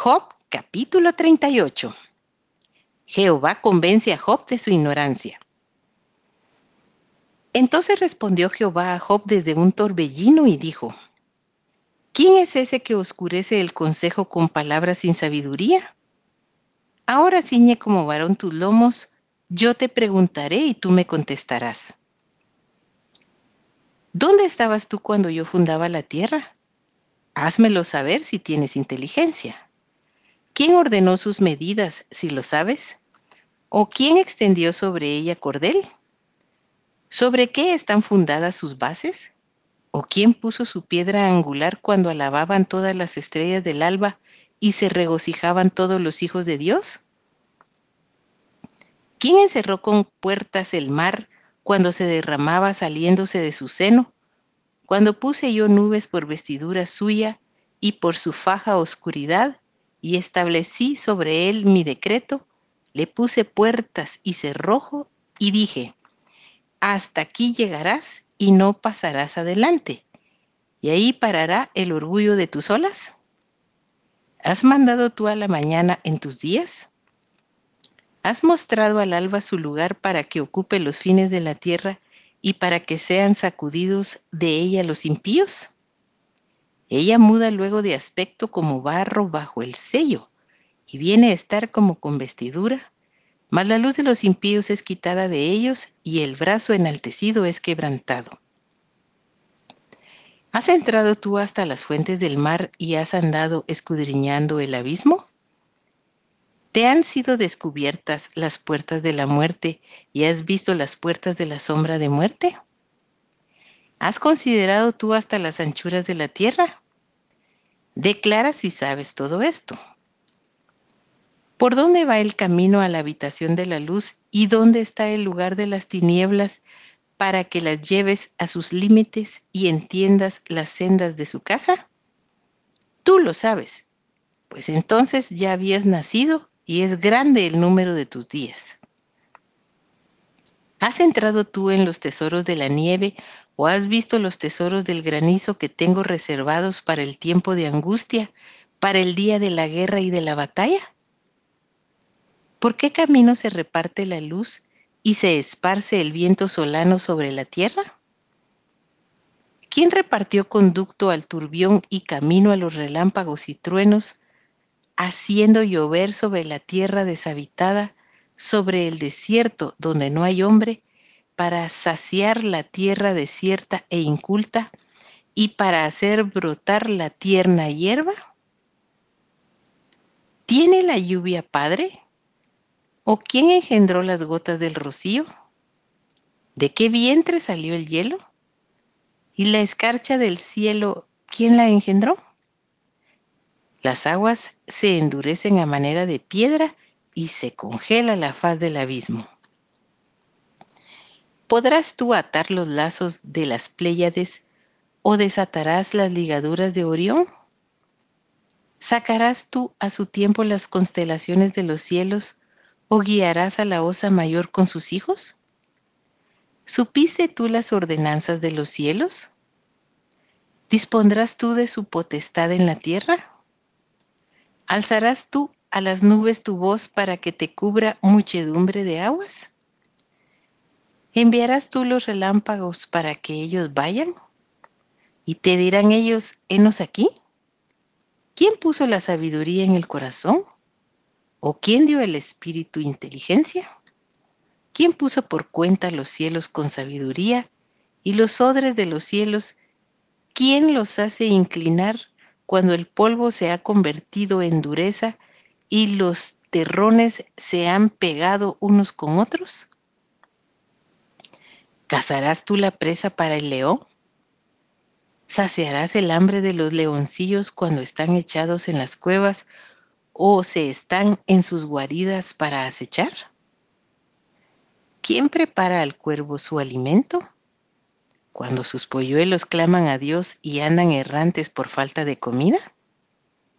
Job capítulo 38. Jehová convence a Job de su ignorancia. Entonces respondió Jehová a Job desde un torbellino y dijo, ¿quién es ese que oscurece el consejo con palabras sin sabiduría? Ahora ciñe como varón tus lomos, yo te preguntaré y tú me contestarás. ¿Dónde estabas tú cuando yo fundaba la tierra? Házmelo saber si tienes inteligencia. ¿Quién ordenó sus medidas, si lo sabes? ¿O quién extendió sobre ella cordel? ¿Sobre qué están fundadas sus bases? ¿O quién puso su piedra angular cuando alababan todas las estrellas del alba y se regocijaban todos los hijos de Dios? ¿Quién encerró con puertas el mar cuando se derramaba saliéndose de su seno? Cuando puse yo nubes por vestidura suya y por su faja oscuridad, y establecí sobre él mi decreto, le puse puertas y cerrojo y dije, hasta aquí llegarás y no pasarás adelante, y ahí parará el orgullo de tus olas. ¿Has mandado tú a la mañana en tus días? ¿Has mostrado al alba su lugar para que ocupe los fines de la tierra y para que sean sacudidos de ella los impíos? Ella muda luego de aspecto como barro bajo el sello y viene a estar como con vestidura, mas la luz de los impíos es quitada de ellos y el brazo enaltecido es quebrantado. ¿Has entrado tú hasta las fuentes del mar y has andado escudriñando el abismo? ¿Te han sido descubiertas las puertas de la muerte y has visto las puertas de la sombra de muerte? ¿Has considerado tú hasta las anchuras de la tierra? Declara si sabes todo esto. ¿Por dónde va el camino a la habitación de la luz y dónde está el lugar de las tinieblas para que las lleves a sus límites y entiendas las sendas de su casa? Tú lo sabes, pues entonces ya habías nacido y es grande el número de tus días. ¿Has entrado tú en los tesoros de la nieve o has visto los tesoros del granizo que tengo reservados para el tiempo de angustia, para el día de la guerra y de la batalla? ¿Por qué camino se reparte la luz y se esparce el viento solano sobre la tierra? ¿Quién repartió conducto al turbión y camino a los relámpagos y truenos, haciendo llover sobre la tierra deshabitada sobre el desierto donde no hay hombre, para saciar la tierra desierta e inculta y para hacer brotar la tierna hierba? ¿Tiene la lluvia padre? ¿O quién engendró las gotas del rocío? ¿De qué vientre salió el hielo? ¿Y la escarcha del cielo, quién la engendró? Las aguas se endurecen a manera de piedra y se congela la faz del abismo. ¿Podrás tú atar los lazos de las Pléyades o desatarás las ligaduras de Orión? ¿Sacarás tú a su tiempo las constelaciones de los cielos o guiarás a la osa mayor con sus hijos? ¿Supiste tú las ordenanzas de los cielos? ¿Dispondrás tú de su potestad en la tierra? ¿Alzarás tú a las nubes tu voz para que te cubra muchedumbre de aguas? ¿Enviarás tú los relámpagos para que ellos vayan? ¿Y te dirán ellos, henos aquí? ¿Quién puso la sabiduría en el corazón? ¿O quién dio el espíritu inteligencia? ¿Quién puso por cuenta los cielos con sabiduría y los odres de los cielos? ¿Quién los hace inclinar cuando el polvo se ha convertido en dureza y los terrones se han pegado unos con otros? ¿Cazarás tú la presa para el león? ¿Saciarás el hambre de los leoncillos cuando están echados en las cuevas o se están en sus guaridas para acechar? ¿Quién prepara al cuervo su alimento? Cuando sus polluelos claman a Dios y andan errantes por falta de comida.